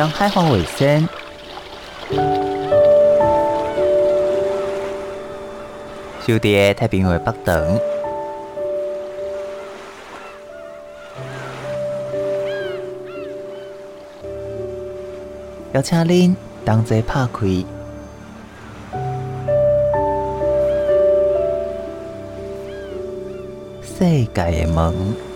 当海防卫生，就伫太平洋北端，邀请恁同齐拍开。世界的门。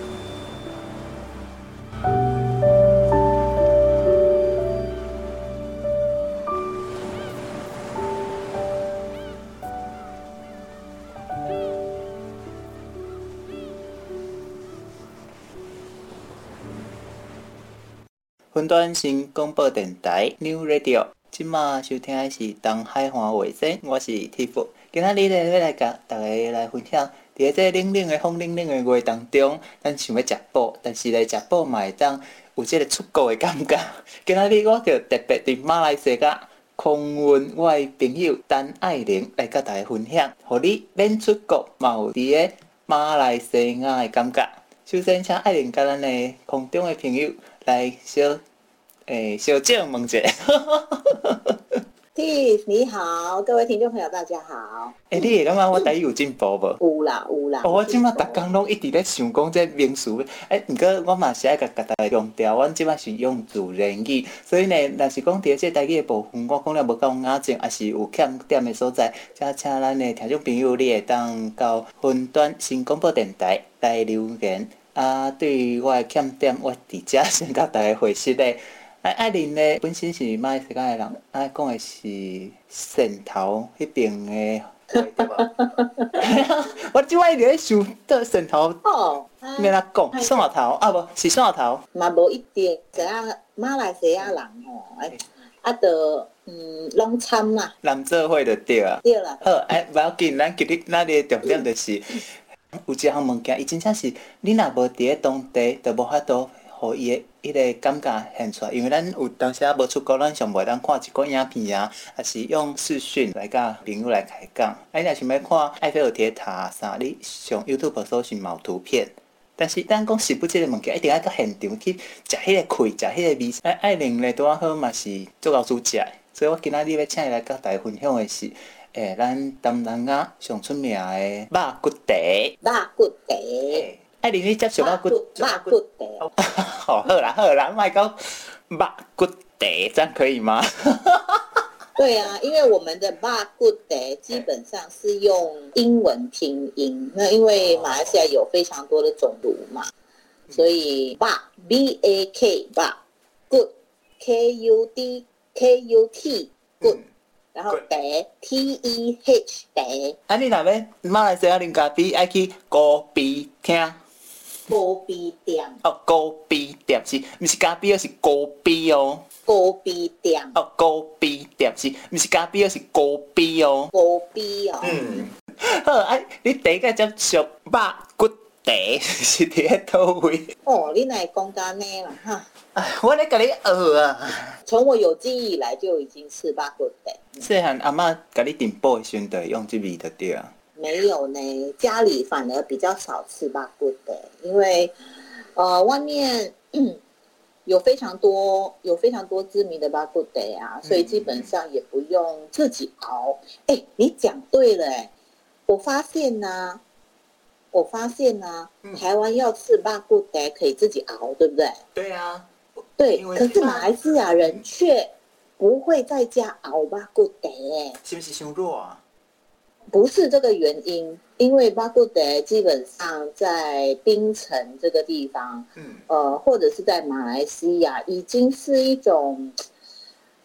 新广播电台 New Radio，今麦收听的是东海岸卫星，我是 Tiff。今仔日咧要来甲大家来分享，伫个这冷冷的风冷冷的月当中，咱想要食补，但是咧食补嘛会当有这个出国的感觉。今仔日我就特别伫马来西亚空运我的朋友陈爱玲来甲大家分享，互你免出国嘛有伫个马来西亚的感觉。首先，请爱玲甲咱的空中的朋友来小。诶，小静问者，Tiff 你好，各位听众朋友大家好。哎、欸，你会感觉我台语有进步无？有啦有啦。哦我即马逐工拢一直咧想讲这名词，诶，毋过我嘛是爱甲甲大家强调，阮即马是用自然语，所以呢，若是讲伫这台语的部分，我讲了无够雅静，也是有欠点的所在，则请咱的听众朋友，你会当到云端新广播电台来留言。啊，对于我的欠点，我伫遮先甲大家回释咧。爱爱玲咧，本身是马来西亚的人，爱讲的是汕头迄边的，对吧？我即摆一直在想，这汕头哦，免哪讲，汕头啊，不是汕头，嘛无一定，知影马来西亚人吼，啊，着嗯，拢参嘛，南做伙着对啊，对啦。好，哎，不要紧，咱今日咱的重点就是，有一项物件，伊真正是你若无伫咧当地，就无法度。互伊个迄个感觉现出来，因为咱有当时啊无出国，咱上袂当看一个影片啊，还是用视讯来甲朋友来开讲。啊，你若想要看埃菲尔铁塔啥，你上 YouTube 搜寻冇图片。但是咱讲食不即个物件，一定要到现场去食迄个气，食迄个味。哎，爱玲咧拄仔好嘛是做老师食，所以我今仔日要请伊来甲大家分享的是，诶、咱东南亚上出名的肉骨茶。肉骨茶。爱玲，你接受肉骨肉骨茶？好，好啦，好啦，卖讲肉骨茶，这样可以吗？对啊，因为我们的肉骨茶基本上是用英文拼音，那因为马来西亚有非常多的种族嘛，所以 bak b a k bak good k u d k u t good，然后茶 t e h 茶。啊，你那边马来西亚人咖啡爱去咖啡厅。咖啡店哦，咖啡店是，毋是咖啡，而是咖啡哦。咖啡店哦，咖啡店是，毋是咖啡，而是咖啡哦。咖啡哦。嗯，好，哎，你第一个接触肉骨茶是伫咧倒位？哦，你来讲干呢啦哈？哎，我咧甲你学啊。从我有记忆以来就已经吃肉骨茶。细汉阿嬷甲你订煲的时阵，就用这味的对啊。没有呢，家里反而比较少吃肉骨的，因为，呃，外面有非常多有非常多知名的巴骨德啊，所以基本上也不用自己熬。哎、欸，你讲对了，哎，我发现呢、啊，我发现呢、啊，台湾要吃巴骨德可以自己熬，对不对？对啊，对，可是马来西亚人却不会在家熬巴骨茶，哎，是不是太弱啊？不是这个原因，因为巴布德基本上在槟城这个地方，嗯，呃，或者是在马来西亚，已经是一种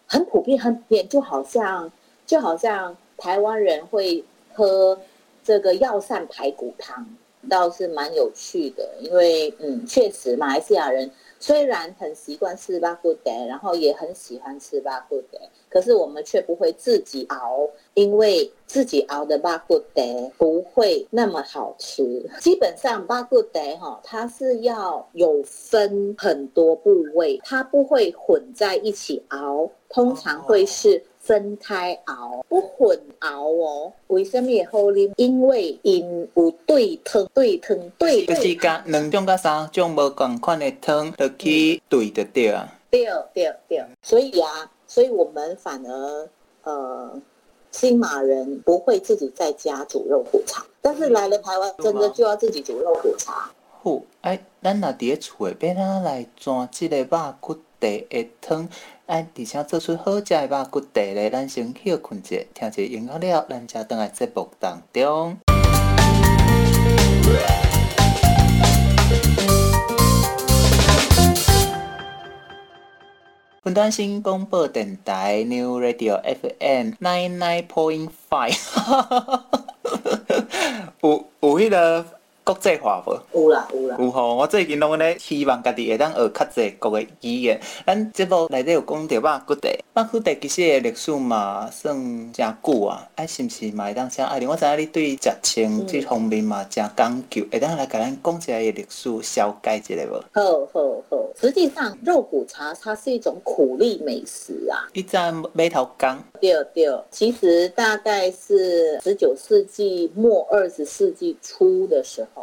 很普遍、很普遍，就好像就好像台湾人会喝这个药膳排骨汤，倒是蛮有趣的。因为，嗯，确实马来西亚人虽然很习惯吃巴布德，然后也很喜欢吃巴布德。可是我们却不会自己熬，因为自己熬的巴布德不会那么好吃。基本上巴布德哈，它是要有分很多部位，它不会混在一起熬，通常会是分开熬，不混熬哦。为什么会好啉？因为因有对汤、对汤、对。就是讲两种跟三种无共款的汤，就去兑就对啊。对对对，所以啊，所以我们反而呃，新马人不会自己在家煮肉骨茶，但是来了台湾，真的就要自己煮肉骨茶。好，哎，咱若伫咧厝诶，要哪来煮即个肉骨茶诶汤？哎，而且做出好食诶肉骨茶咧，咱先休困者，听者音乐了，咱才转来节目当中。云端新广播电台 New Radio FM Nine Nine Point Five，有有迄个。国际化无？有啦有啦。有吼，我最近拢咧希望家己会当学较济国个语言。咱节目内底有讲到肉骨茶，肉骨茶其实诶历史嘛算诚久啊。哎，是毋是嘛会当写？爱玲，我知影你对食青这方面嘛诚讲究，会当来甲咱讲一下伊历史，小解一下无？好好好。实际上，肉骨茶它是一种苦力美食啊。你在码头讲？对对，其实大概是十九世纪末二十世纪初的时候。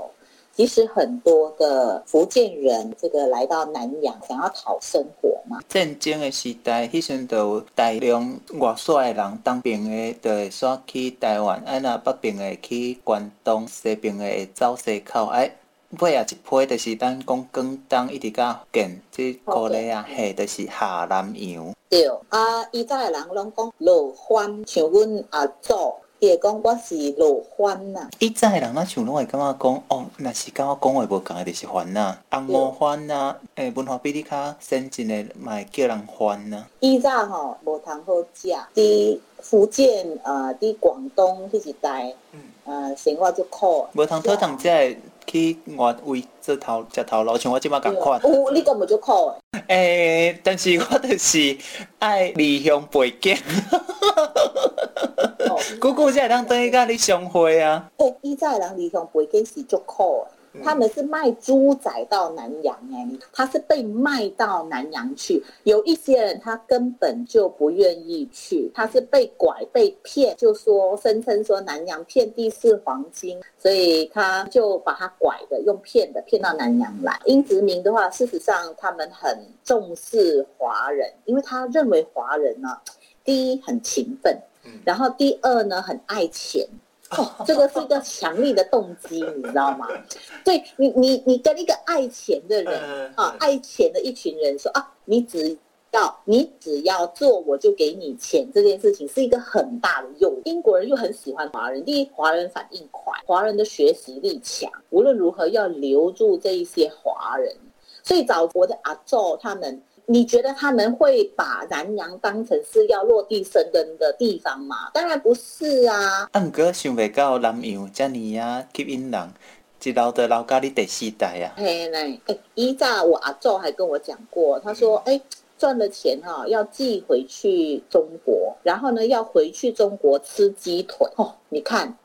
其实很多的福建人，这个来到南洋想要讨生活嘛。战争的时代，迄阵就有大量外省的人，当兵的就会煞去台湾，哎，那北边的去关东，西边的走西口，哎，尾啊一批就是咱讲广东一直到福建，即个咧啊，嘿，就是下南洋。对，啊，以前的人拢讲老番，像阮阿祖。也讲我是老番呐，以前的人那像拢会感觉讲哦，那是跟我讲话无共的，就是番呐，红毛番呐，诶、欸，文化比你较先进的，嘛会叫人番呐。以前吼无通好食，伫福建呃，伫广东迄一带，嗯，呃，生活就苦。无通讨糖只去外位做头食头路，像我即马共款。有，你讲无就苦诶。诶、欸，但是我就是爱离乡背井。姑姑在当等于甲你相会啊！诶，以前人离乡背景是足苦诶，他们是卖猪仔到南洋诶，他是被卖到南洋去。有一些人他根本就不愿意去，他是被拐被骗，就说声称说南洋遍地是黄金，所以他就把他拐的用骗的骗到南洋来。英殖民的话，事实上他们很重视华人，因为他认为华人呢，第一很勤奋。然后第二呢，很爱钱，哦，这个是一个强力的动机，你知道吗？对，你你你跟一个爱钱的人啊，爱钱的一群人说啊，你只要你只要做，我就给你钱，这件事情是一个很大的诱因。英国人又很喜欢华人，第一，华人反应快，华人的学习力强，无论如何要留住这一些华人，所以找我的阿祖他们。你觉得他们会把南洋当成是要落地生根的地方吗？当然不是啊。啊，毋过想袂到南洋这么啊吸引人，一留就留到你第四代啊。嘿嘞，哎，依照我阿祖还跟我讲过，他说，哎，赚了钱哈、哦，要寄回去中国，然后呢，要回去中国吃鸡腿。哦，你看。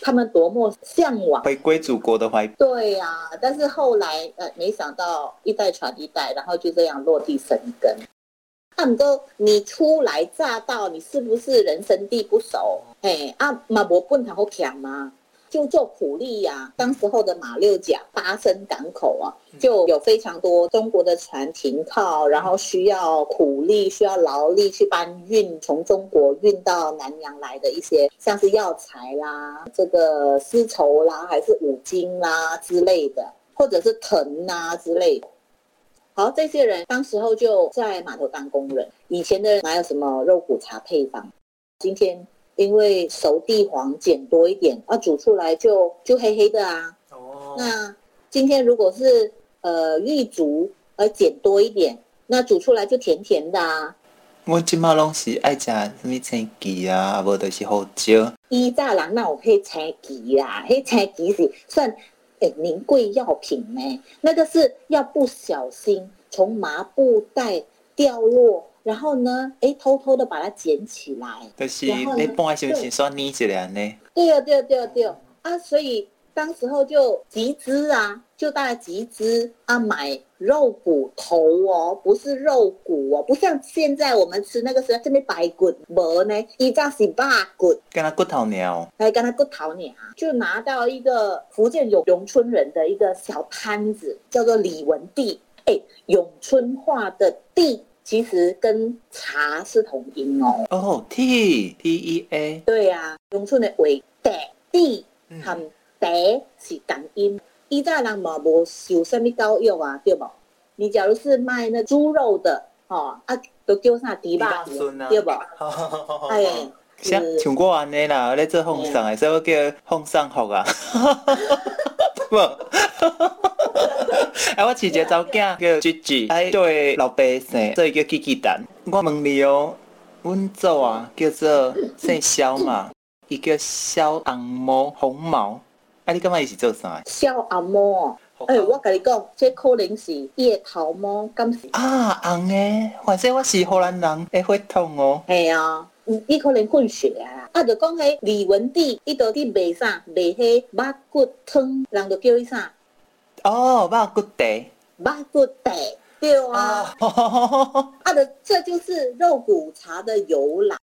他们多么向往回归祖国的怀抱。对呀、啊，但是后来呃，没想到一代传一代，然后就这样落地生根。他们都你初来乍到，你是不是人生地不熟？哎，啊，马伯笨他好强吗？就做苦力呀、啊，当时候的马六甲巴生港口啊，就有非常多中国的船停靠，然后需要苦力、需要劳力去搬运从中国运到南洋来的一些，像是药材啦、这个丝绸啦，还是五金啦之类的，或者是藤啊之类的。好，这些人当时候就在码头当工人。以前的人哪有什么肉骨茶配方？今天。因为熟地黄碱多一点，啊，煮出来就就黑黑的啊。哦。那今天如果是呃玉竹而碱多一点，那煮出来就甜甜的啊。我今嘛拢是爱食什么青桔啊，无就是胡椒。以前人哪有配青桔啊？黑青桔是算诶名贵药品呢。那个是要不小心从麻布袋掉落。然后呢，哎，偷偷的把它捡起来。就是你搬是不是说捏起来呢？对啊，对啊，对啊，对啊。啊，所以当时候就集资啊，就大家集资啊，买肉骨头哦，不是肉骨哦，不像现在我们吃那个是这边白骨，没呢，一张是白骨，跟他骨头鸟，还跟他骨头鸟，就拿到一个福建永永春人的一个小摊子，叫做李文地，哎，永春话的地。其实跟茶是同音哦。哦，T T E A。对呀、啊，农村的为茶地和地是同音。以前人嘛无受什么教育啊，对不？你假如是卖那猪肉的，哦啊，都叫啥猪肉顺，对不？哎。像像我安尼啦，咧做风扇的，所以我叫风扇服啊。无，哎，我饲一个查某囝叫 Gigi，哎，对老爸姓，所以叫吉吉蛋。我问你哦，阮祖啊叫做姓萧嘛，伊叫萧红毛红毛，啊，你感觉伊是做啥？萧红毛，哎、欸，我甲你讲，这可能是叶头毛，敢是？啊，红诶，反正我是荷兰人会血统哦。系啊。伊可能混血啊！啊，就讲迄李文帝，伊到底卖啥？卖迄肉骨汤，人就叫伊啥？哦，肉骨茶，肉骨茶，对啊。啊，的，这就是肉骨茶的由来。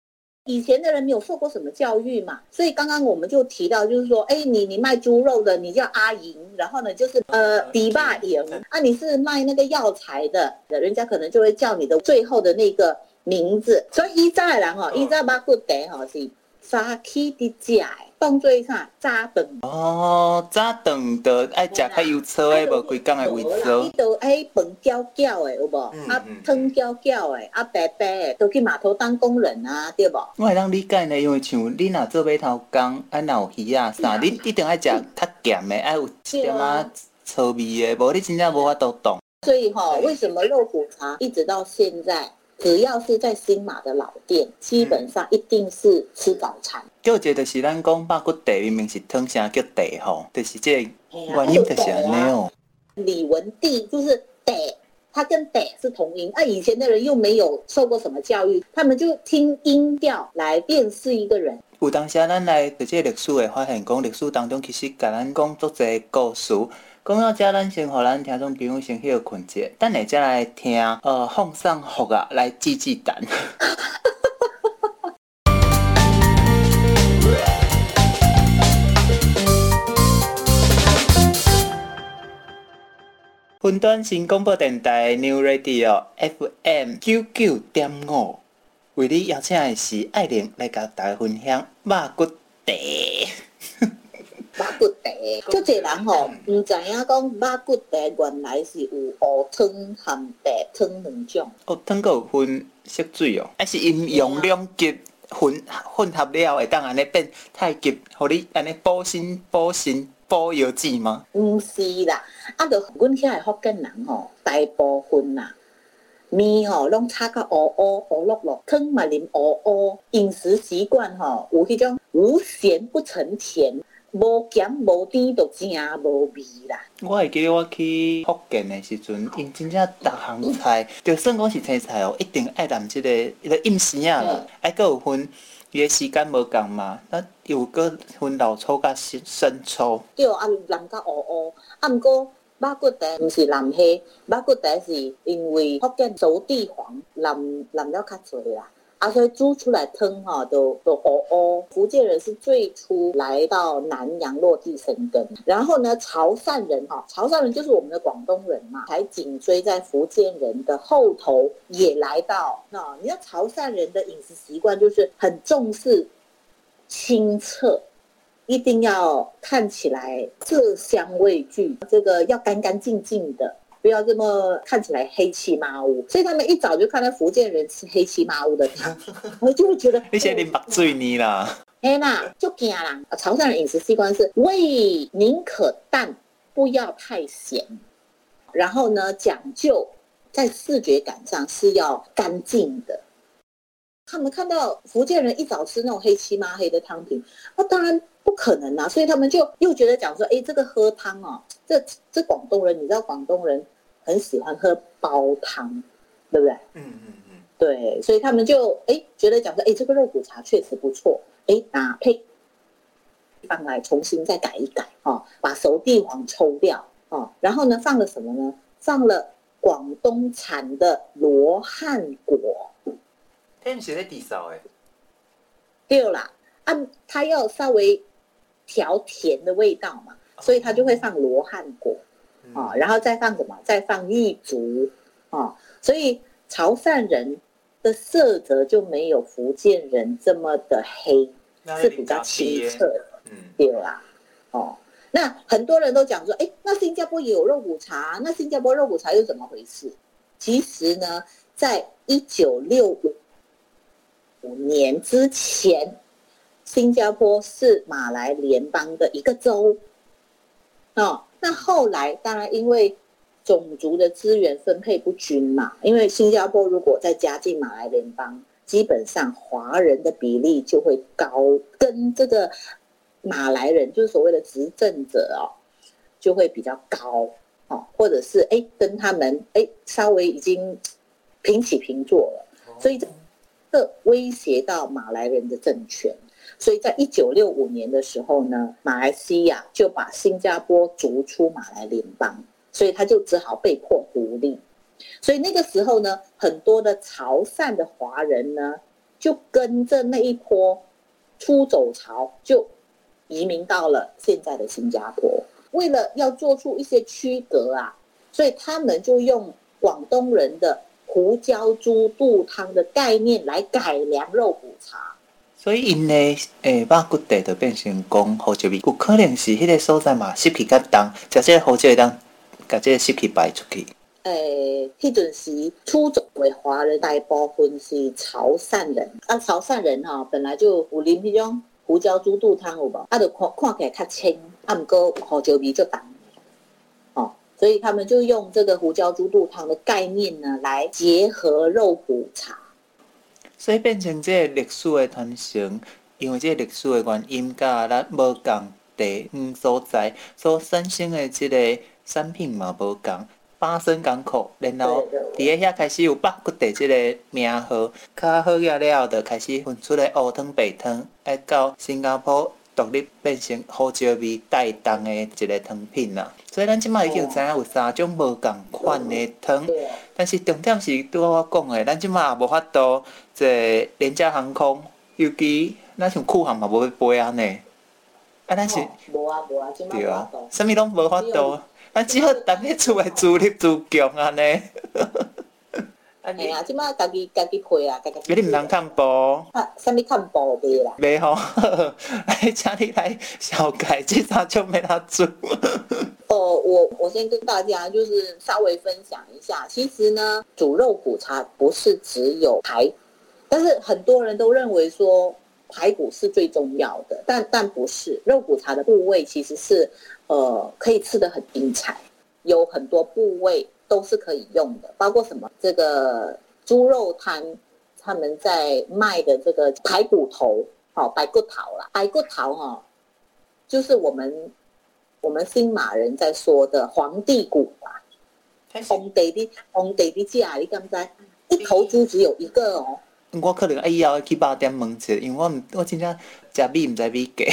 以前的人没有受过什么教育嘛，所以刚刚我们就提到，就是说，哎，你你卖猪肉的，你叫阿莹，然后呢，就是呃，迪霸银。啊，你是卖那个药材的，人家可能就会叫你的最后的那个。名字，所以以前的人吼，以前肉骨茶吼是早起的食的，当做啥早顿。哦，早顿的爱食较油炒的，无规工的味噌。伊都爱饭焦焦的，有无？啊，汤焦焦的，啊白白的，都去码头当工人啊，对不？我会当理解呢，因为像你若做码头工，啊，若有鱼啊啥，你一定爱食较咸的，爱有一点啊臭味的，无你真正无法度懂。所以哈，为什么肉骨茶一直到现在？只要是在新马的老店，基本上一定是吃早餐。叫这就是咱讲肉骨茶，明明是汤声叫茶吼，就是这原因就是安尼哦。李文帝就是茶，他跟茶是同音。啊，以前的人又没有受过什么教育，他们就听音调来辨识一个人。有当时咱来读这历史会发现，讲历史当中其实甲咱讲足侪故事。讲到遮，咱先互咱听众朋友先去困者，等下再来听呃风扇服啊来记记单。云端新广播电台 New Radio FM 九九点五，为你邀请的是爱玲来甲大家分享肉骨茶。肉骨茶，足侪人吼毋知影讲肉骨茶原来是有乌汤和白汤两种。乌汤阁有分色水哦，还是因用两级混混合了会当安尼变太极，互你安尼补身补身补腰子吗？毋是啦，啊，着阮遐个福建人吼，大部分啦面吼拢炒甲乌乌乌碌碌，汤嘛啉乌乌，饮食习惯吼有迄种无咸不成甜。无咸无甜，就真无味啦。我会记得我去福建的时阵，因真正逐项菜，就算讲是青菜哦，一定爱淋即个一个饮丝啊，啦，还佫有分伊个时间无共嘛，那有阁分老粗甲生生粗。对，啊淋甲乌乌，啊毋过肉骨茶毋是淋虾，肉骨茶是因为福建熟地黄淋淋了较侪啦。啊，所以煮出来汤哈都都哦哦。福建人是最初来到南洋落地生根，然后呢，潮汕人哈，潮汕人就是我们的广东人嘛，才紧追在福建人的后头，也来到。那你看潮汕人的饮食习惯就是很重视清澈，一定要看起来色香味俱，这个要干干净净的。不要这么看起来黑漆麻乌，所以他们一早就看到福建人吃黑漆麻乌的汤，我就会觉得你先啉白水呢啦。嘿啦，就惊啦！潮汕人饮食习惯是味宁可淡，不要太咸。然后呢，讲究在视觉感上是要干净的。他们看到福建人一早吃那种黑漆麻黑的汤品，那当然不可能啊，所以他们就又觉得讲说，哎，这个喝汤哦，这这广东人，你知道广东人。很喜欢喝煲汤，对不对？嗯嗯嗯，对，所以他们就哎觉得讲说，哎，这个肉骨茶确实不错，哎，搭配放来重新再改一改哦，把熟地黄抽掉哦，然后呢放了什么呢？放了广东产的罗汉果。他们写在底上哎。对啦，啊，他要稍微调甜的味道嘛，所以他就会放罗汉果。啊、哦，然后再放什么？再放玉竹，啊、哦，所以潮汕人的色泽就没有福建人这么的黑，是比较清澈的，嗯，对啦，哦，那很多人都讲说，哎，那新加坡也有肉骨茶，那新加坡肉骨茶又怎么回事？其实呢，在一九六五年之前，新加坡是马来联邦的一个州，哦，那后来当然因为种族的资源分配不均嘛，因为新加坡如果再加进马来联邦，基本上华人的比例就会高，跟这个马来人就是所谓的执政者哦，就会比较高哦，或者是哎跟他们哎稍微已经平起平坐了，所以这威胁到马来人的政权，所以在一九六五年的时候呢，马来西亚就把新加坡逐出马来联邦。所以他就只好被迫独立，所以那个时候呢，很多的潮汕的华人呢，就跟着那一波出走潮，就移民到了现在的新加坡。为了要做出一些区隔啊，所以他们就用广东人的胡椒猪肚汤的概念来改良肉骨茶。所以因呢，诶、肉骨茶就变成讲胡椒味，有可能是迄个所在嘛，湿气较重，食即个胡椒会当。把这个湿气排出去。诶，迄阵时出走的华人大部分是潮汕人，啊，潮汕人哈、本来就有啉迄种胡椒猪肚汤有无？啊，就看看起来较清，啊，毋过胡椒味就重。哦，所以他们就用这个胡椒猪肚汤的概念呢，来结合肉骨茶，所以变成这个历史的传承，因为这个历史的原因，甲咱无共地方所在所产生的这个。产品嘛无共，巴生港口，然后伫个遐开始有肉骨茶即个名号，较好了了后，就开始分出来乌汤白汤，爱到新加坡独立变成胡椒味带动的一个汤品啦。所以咱即马已经知影有三种无共款的汤，但是重点是拄我讲的，咱即马也无法度坐廉价航空，尤其咱像酷航嘛无要飞安尼，啊，咱是无啊无啊，对啊，啥物拢无法度。咱，只好逐个厝内自立自强安尼。哎呀，即马家己家己配啊，家己。你毋通看报。啊，啥物看报袂啦？袂吼，来请你来小改，这咋就没他做？哦，我我先跟大家就是稍微分享一下，其实呢，煮肉骨茶不是只有排，但是很多人都认为说排骨是最重要的，但但不是，肉骨茶的部位其实是。呃，可以吃的很精彩，有很多部位都是可以用的，包括什么？这个猪肉摊他们在卖的这个排骨头，好、哦，排骨头啦，排骨头哈、哦，就是我们我们新马人在说的皇帝骨吧，皇帝的皇帝的家，你敢不知？一头猪只有一个哦。我可能以后去八点问一下，因为我我真正食米唔知米价。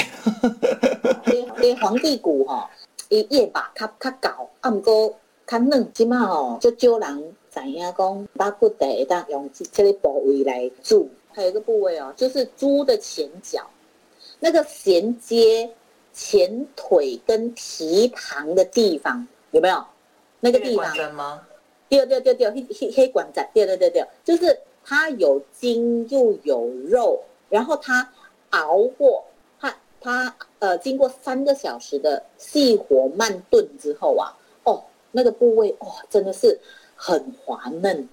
诶，皇帝骨吼，伊叶把较较厚，啊，毋过较嫩，即马吼，就少人知影讲肉骨茶会当用这个部位来煮。还有一个部位哦，就是猪的前脚，那个衔接前腿跟蹄膀的地方，有没有？那个地方吗？对对对对，黑黑黑管子，对对对对，就是。它有筋又有肉，然后它熬过，它它呃经过三个小时的细火慢炖之后啊，那个部位哇、哦、真的是很滑嫩，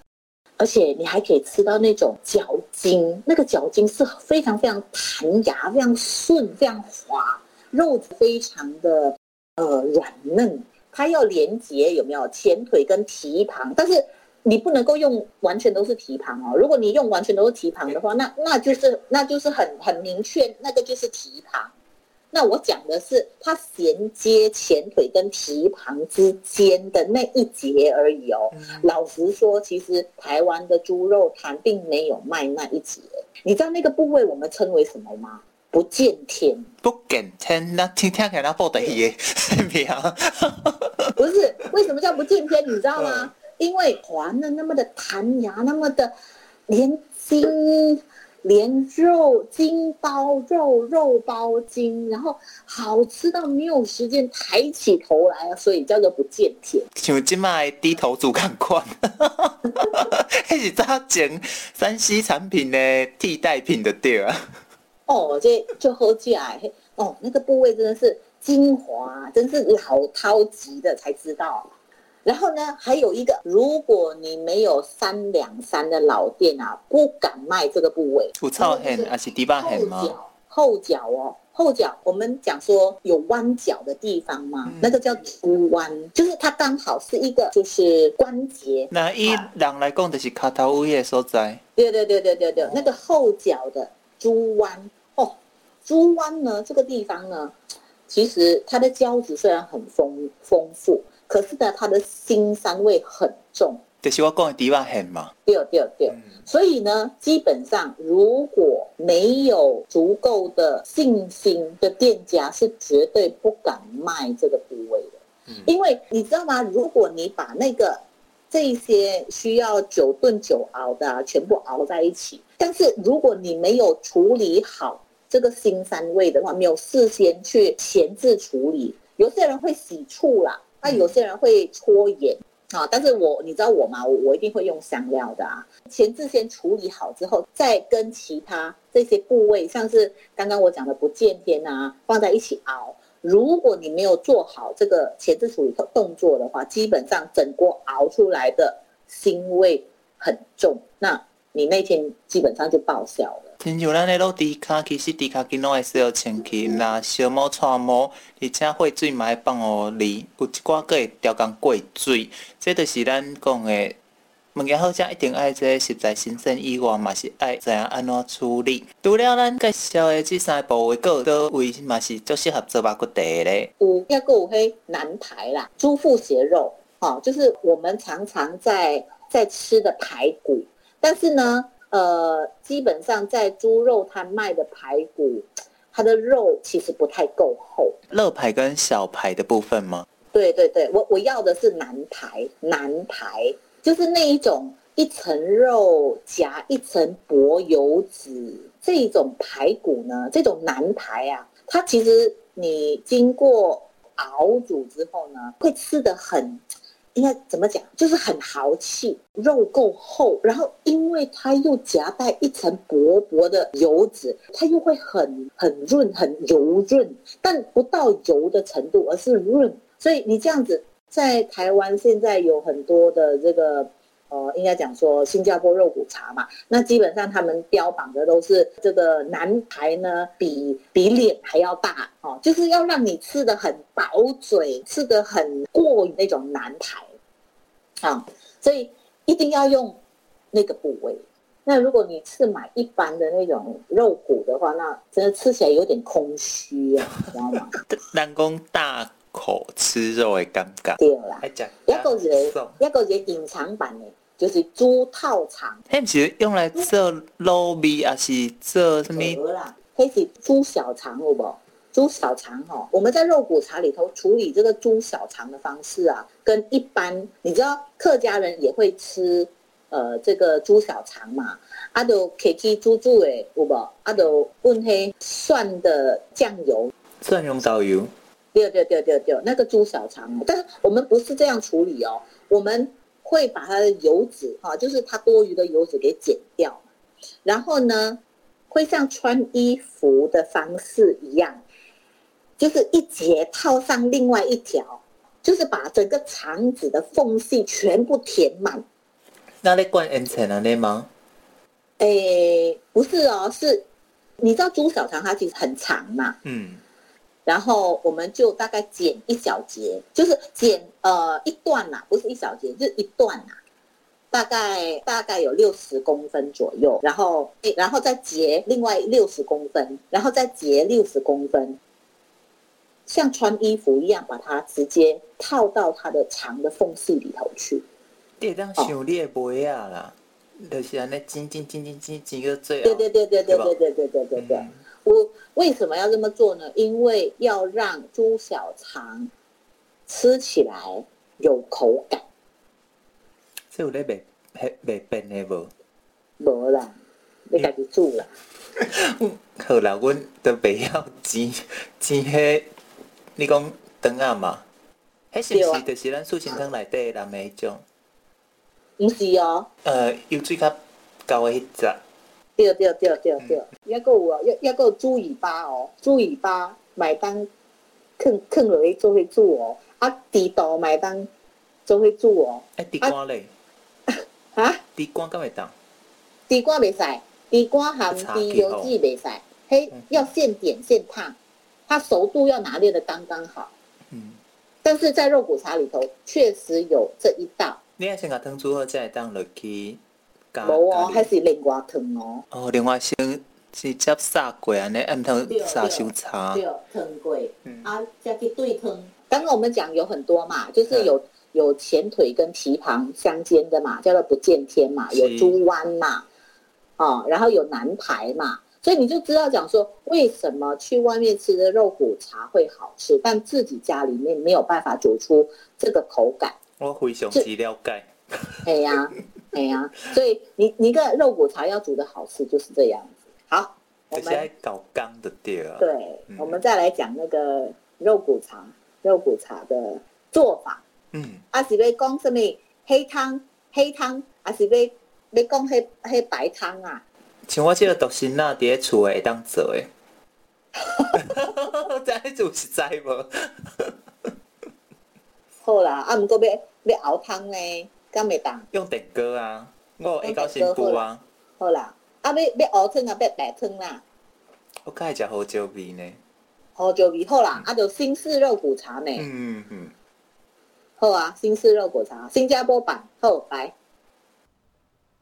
而且你还可以吃到那种嚼筋，那个嚼筋是非常非常弹牙、非常顺、非常滑，肉非常的呃软嫩，它要连接有没有前腿跟蹄膀，但是。你不能够用完全都是蹄膀哦，如果你用完全都是蹄膀的话，那那就是那就是很很明确，那个就是蹄膀。那我讲的是它衔接前腿跟蹄膀之间的那一节而已哦。老实说，其实台湾的猪肉摊并没有卖那一节。你知道那个部位我们称为什么吗？不见天。不见天，那听听起来那 不得意，不是，为什么叫不见天？你知道吗？因为滑嫩那么的弹牙，那么的连筋连肉筋包肉，肉包筋，然后好吃到没有时间抬起头来啊，所以叫做不见天。像今麦低头族看宽，那是早前山西产品的替代品的对啊。哦，这就好起来，哦，那个部位真的是精华，真是老饕级的才知道。然后呢，还有一个，如果你没有三两三的老店啊，不敢卖这个部位。粗糙很还是低巴很吗？后脚哦，后脚，我们讲说有弯角的地方嘛，嗯、那个叫猪弯，就是它刚好是一个就是关节。那一人来讲，就是卡头位的所在。对对对对对对，那个后脚的猪弯哦，猪弯呢，这个地方呢，其实它的胶质虽然很丰丰富。可是呢，它的腥膻味很重。就是我讲的迪瓦很嘛。对对对，所以呢，基本上如果没有足够的信心的店家，是绝对不敢卖这个部位的。嗯，因为你知道吗？如果你把那个这些需要久炖久熬的啊，全部熬在一起，但是如果你没有处理好这个腥膻味的话，没有事先去前置处理，有些人会洗醋啦。那有些人会搓盐啊，但是我你知道我吗？我我一定会用香料的啊。前置先处理好之后，再跟其他这些部位，像是刚刚我讲的不见天啊，放在一起熬。如果你没有做好这个前置处理的动作的话，基本上整锅熬出来的腥味很重，那你那天基本上就报销了。亲像咱咧落猪脚，其实猪脚筋拢会需要清气，那烧毛、搓毛，而且血水嘛会放互你，有一寡个会调工过水，这就是咱讲的物件好食，一定爱这食材新鲜以外，嘛是爱知影安怎处理。除了咱介绍的这三部位，各都位嘛是足适合做肉骨茶咧。有抑个有迄南排啦，猪腹斜肉，哦，就是我们常常在在吃的排骨，但是呢。呃，基本上在猪肉摊卖的排骨，它的肉其实不太够厚。肋排跟小排的部分吗？对对对，我我要的是南排，南排就是那一种一层肉夹一层薄油脂这种排骨呢，这种南排啊，它其实你经过熬煮之后呢，会吃的很。应该怎么讲？就是很豪气，肉够厚，然后因为它又夹带一层薄薄的油脂，它又会很很润、很油润，但不到油的程度，而是润。所以你这样子，在台湾现在有很多的这个。呃，应该讲说新加坡肉骨茶嘛，那基本上他们标榜的都是这个南排呢，比比脸还要大哦，就是要让你吃得很饱嘴，吃得很过瘾那种南排，啊、哦，所以一定要用那个部位。那如果你是买一般的那种肉骨的话，那真的吃起来有点空虚啊，你知道吗？南宫大口吃肉的尴尬。对啦，一个是一个是隐藏版的。就是猪套肠，它不是用来做卤味，还是做什么？它是猪小肠，有无？猪小肠哈，我们在肉骨茶里头处理这个猪小肠的方式啊，跟一般你知道客家人也会吃，呃，这个猪小肠嘛，啊都可以猪猪诶，有无？啊都问黑蒜的酱油，蒜蓉酱油，对对对对对，那个猪小肠，但是我们不是这样处理哦，我们。会把它的油脂哈，就是它多余的油脂给剪掉，然后呢，会像穿衣服的方式一样，就是一节套上另外一条，就是把整个肠子的缝隙全部填满。那你灌盐城了吗？诶，不是哦，是，你知道猪小肠它其实很长嘛，嗯。然后我们就大概剪一小节，就是剪呃一段呐，不是一小节，就是一段呐，大概大概有六十公分左右，然后然后再截另外六十公分，然后再截六十公分，像穿衣服一样，把它直接套到它的肠的缝隙里头去。你当想你的妹啊啦，就是安尼剪剪剪剪剪剪个最。对对对对对对对对对对对。我为什么要这么做呢？因为要让猪小肠吃起来有口感。这有咧卖卖卖便的无？无啦，你家己煮啦。好啦，阮都袂晓煎煎迄，你讲汤仔嘛？迄是毋是就是咱素心汤内底的那种？毋是哦。呃，油水较高的迄只。对对对对对，抑个有哦，抑抑个有猪尾巴哦，猪尾巴买当囥囥落去做伙煮哦，啊，地豆买当做伙煮哦。哎，地瓜咧？啊？地瓜敢会当？地瓜袂使，地瓜含地油脂袂使，嘿，要现点现烫，它熟度要拿捏的刚刚好。嗯。但是在肉骨茶里头，确实有这一道。你爱先把汤煮好，再当落去。无哦，还是另外汤哦。哦，另外先直接砂过安尼，按汤砂收茶。对，汤过，嗯、啊，再去对汤。刚刚我们讲有很多嘛，就是有、嗯、有前腿跟蹄膀相间的嘛，叫做不见天嘛，有猪弯嘛，哦，然后有南排嘛，所以你就知道讲说，为什么去外面吃的肉骨茶会好吃，但自己家里面没有办法煮出这个口感。我非常之了解。哎呀。哎呀，所以你你个肉骨茶要煮的好吃就是这样子。好，我们在搞缸的店啊。对，嗯、我们再来讲那个肉骨茶，肉骨茶的做法。嗯。啊是要讲什么黑汤？黑汤？啊是要要讲黑黑白汤啊？像我即个独生仔伫咧厝诶会当做诶。在做实在无？好啦，啊，毋过要要熬汤呢。敢袂当用电锅啊，我会搞新妇啊。好啦，啊，要要熬汤啊，要白汤啦。我较爱食胡椒味呢。胡椒味好啦，啊，就新式肉骨茶呢。嗯嗯。好啊，新式肉骨茶，新加坡版，好来。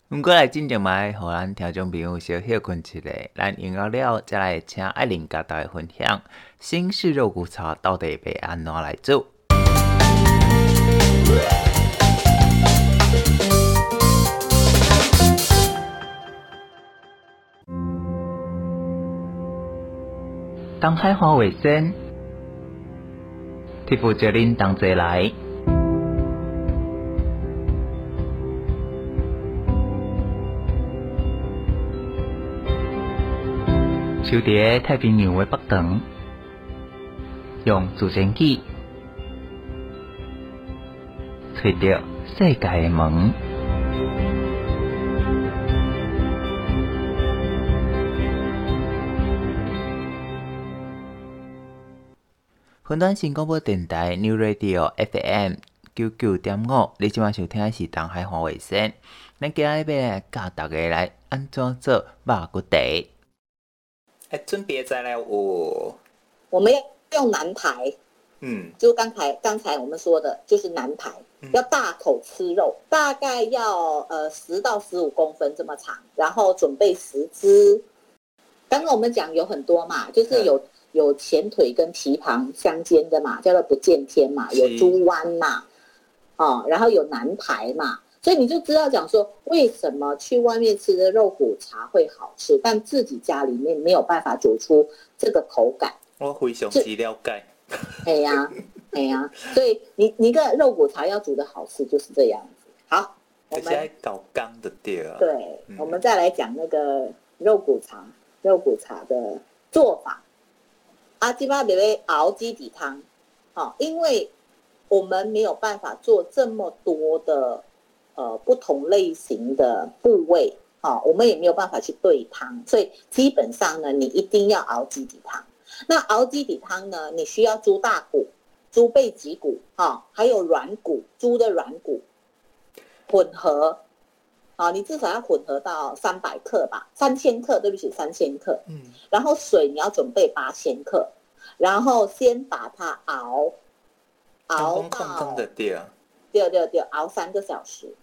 毋过来进前卖，互咱听众朋友小休困一下，咱用完了再来请爱玲甲大家分享新式肉骨茶到底要安怎来做。当海华卫生，提富杰林同齐来。就伫太平洋的北端，用自然机找到世界的门。云端新广播电台 New Radio FM 九九点五，你今晚收听的是东海华卫生。咱今日要来教大家来安怎做肉骨茶。哎，真别再来我，我们要用南排。嗯，就刚才刚才我们说的，就是南排，嗯、要大口吃肉，大概要呃十到十五公分这么长，然后准备十只。刚刚我们讲有很多嘛，就是有。嗯有前腿跟蹄膀相间的嘛，叫做不见天嘛，有猪弯嘛，哦，然后有南排嘛，所以你就知道讲说，为什么去外面吃的肉骨茶会好吃，但自己家里面没有办法煮出这个口感。我非常之了解。哎呀，哎呀，所以你你个肉骨茶要煮的好吃就是这样子。好，我们搞缸的店啊。对，嗯、我们再来讲那个肉骨茶，肉骨茶的做法。阿基巴别别熬鸡底汤，好，因为我们没有办法做这么多的呃不同类型的部位，好，我们也没有办法去兑汤，所以基本上呢，你一定要熬鸡底汤。那熬鸡底汤呢，你需要猪大骨、猪背脊骨，哈，还有软骨，猪的软骨混合。啊，你至少要混合到三百克吧，三千克，对不起，三千克。嗯，然后水你要准备八千克，然后先把它熬，熬到对对对，熬三个小时，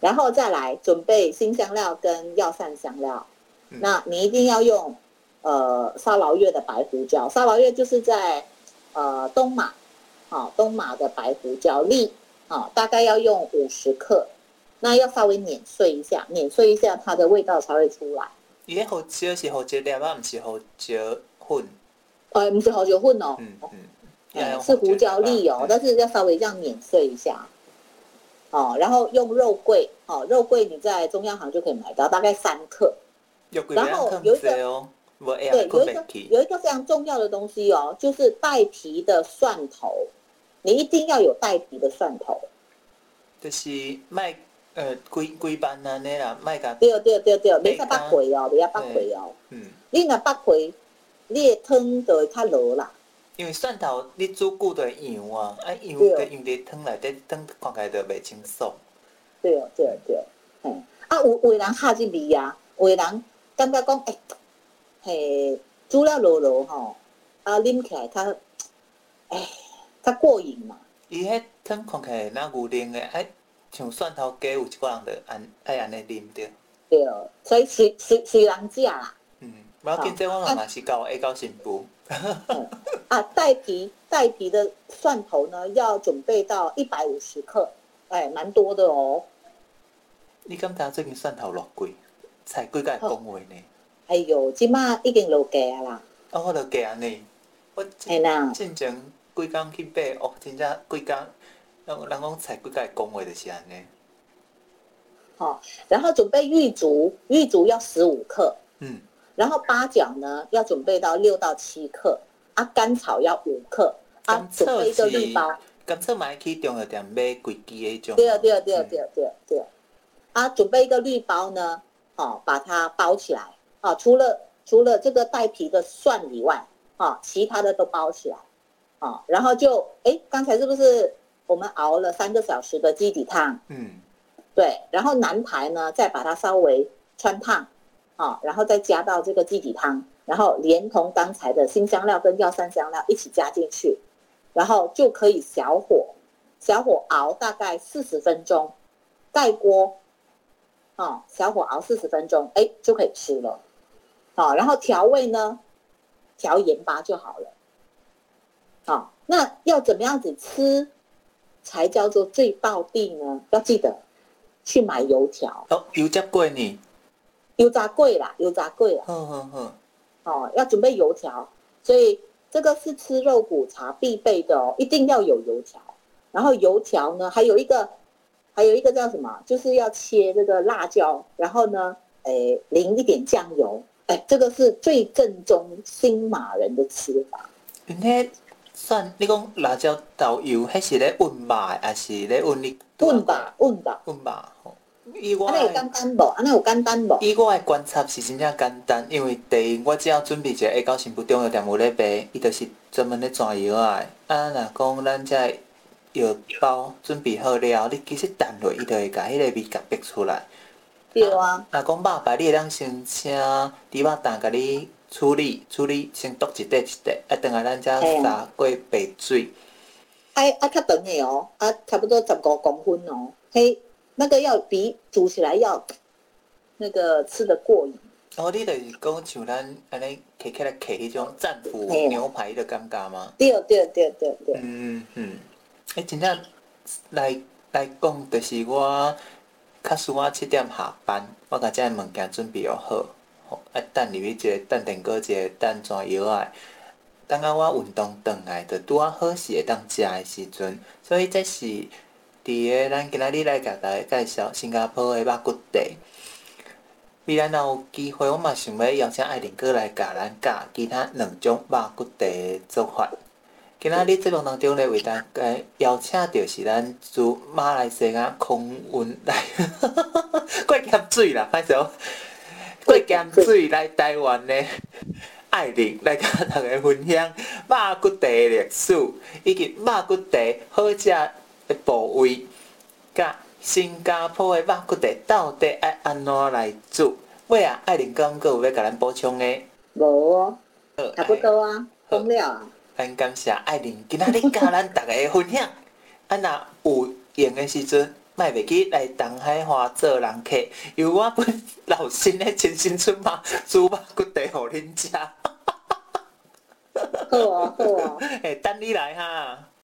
然后再来准备新香料跟药膳香料。嗯、那你一定要用呃沙劳越的白胡椒，沙劳越就是在呃东马，好、哦、东马的白胡椒粒，好、哦、大概要用五十克。那要稍微碾碎一下，碾碎一下，它的味道才会出来。伊个胡椒是胡椒粒啊，不是胡椒粉。呃，不是胡椒粉哦，嗯嗯，是胡椒粒哦，但是要稍微这样碾碎一下。哦，然后用肉桂，哦，肉桂你在中央行就可以买到，大概三克。然后有一个，对，有一个有一个非常重要的东西哦，就是带皮的蒜头，你一定要有带皮的蒜头。就是卖呃规规班啊，那啦卖个。对对对对，没啥八回哦，没啥八回哦。嗯。你那八回，你的汤就会较老啦。因为蒜头你煮久就会扬啊，啊扬就扬伫汤内底，汤看起来就袂清爽。对哦对哦对哦，嘿，啊有有人下这味啊，有人感觉讲诶，嘿，煮了落落吼，啊啉起来较，哎，较过瘾嘛。伊迄汤看起来那牛奶的，哎，像蒜头鸡有一个人的安爱安尼啉着。对哦，所以随随随人食啦。嗯，无要紧，这我嘛是教 A 高新妇。啊，带皮带皮的蒜头呢，要准备到一百五十克，哎，蛮多的哦。你敢知最近蒜头落贵，菜贵甲会讲话呢？哎呦，即马已经落价啦。哦，落价呢？我系啦，进前。几工去买哦，真正几工，人人讲菜几工讲话就是安尼。好，然后准备玉竹，玉竹要十五克。嗯。然后八角呢，要准备到六到七克。啊，甘草要五克。啊，准备一个绿包。甘草买去中药店买贵支的种。对啊，对啊，对啊，对啊，对啊。啊，准备一个绿包呢，哦，把它包起来。啊，除了除了这个带皮的蒜以外，啊，其他的都包起来。啊，然后就哎，刚才是不是我们熬了三个小时的鸡底汤？嗯，对，然后南排呢，再把它稍微穿烫，啊，然后再加到这个鸡底汤，然后连同刚才的辛香料跟药膳香料一起加进去，然后就可以小火小火熬大概四十分钟，盖锅，啊，小火熬四十分钟，哎，就可以吃了，啊，然后调味呢，调盐巴就好了。好，那要怎么样子吃才叫做最爆地呢？要记得去买油条哦，油炸贵呢？油炸贵啦，油炸贵啦。嗯嗯嗯。哦，要准备油条，所以这个是吃肉骨茶必备的哦，一定要有油条。然后油条呢，还有一个，还有一个叫什么？就是要切这个辣椒，然后呢，诶，淋一点酱油，哎，这个是最正宗新马人的吃法。算你讲辣椒豆油，还是咧温吧，还是咧温你？温吧，温吧，温吧吼。伊我，安尼有简单无？安尼有简单无？以我诶观察是真正简单，因为第一我只要准备一个下到新妇中药店有咧卖，伊着是专门咧转药啊。啊，若讲咱遮药包准备好了，你其实淡落伊着会甲迄个味甲逼出来。对啊。若讲肉排，你会当先请猪肉蛋甲你。处理处理，先剁一块一块，啊，等下咱再洒过白水。哎，啊，较长诶哦，啊，差不多十五公分哦。嘿，那个要比煮起来要那个吃的过瘾。哦，你就是讲像咱安尼摕起来摕迄种战斧牛排的感觉吗？对对对对对。嗯嗯，哎，真正来来讲，就是我较输我七点下班，我甲遮个物件准备要好。啊，等入去一个等电锅一个等全药啊！等到我运动转来，就拄啊好时会当食的时阵，所以这是伫个咱今仔日来甲大家介绍新加坡的肉骨茶。未来若有机会，我嘛想要邀请爱玲哥来甲咱教其他两种肉骨茶的做法。今仔日节目当中咧，为大家邀请到是咱驻马来西亚空运来，过咸水啦，歹势。过咸水来台湾的爱玲来甲大家分享肉骨茶历史，以及肉骨茶好食的部位，甲新加坡的肉骨茶到底爱安怎来煮？尾啊，爱玲刚刚有要甲咱补充的？无哦，差不多啊，讲了啊。咱感谢爱玲今仔日甲咱大家分享，啊若有闲的时阵。莫袂记来东海花做人客，由我本老身的真心出马，煮肉骨茶互恁食。好啊，好啊。哎，等你来哈。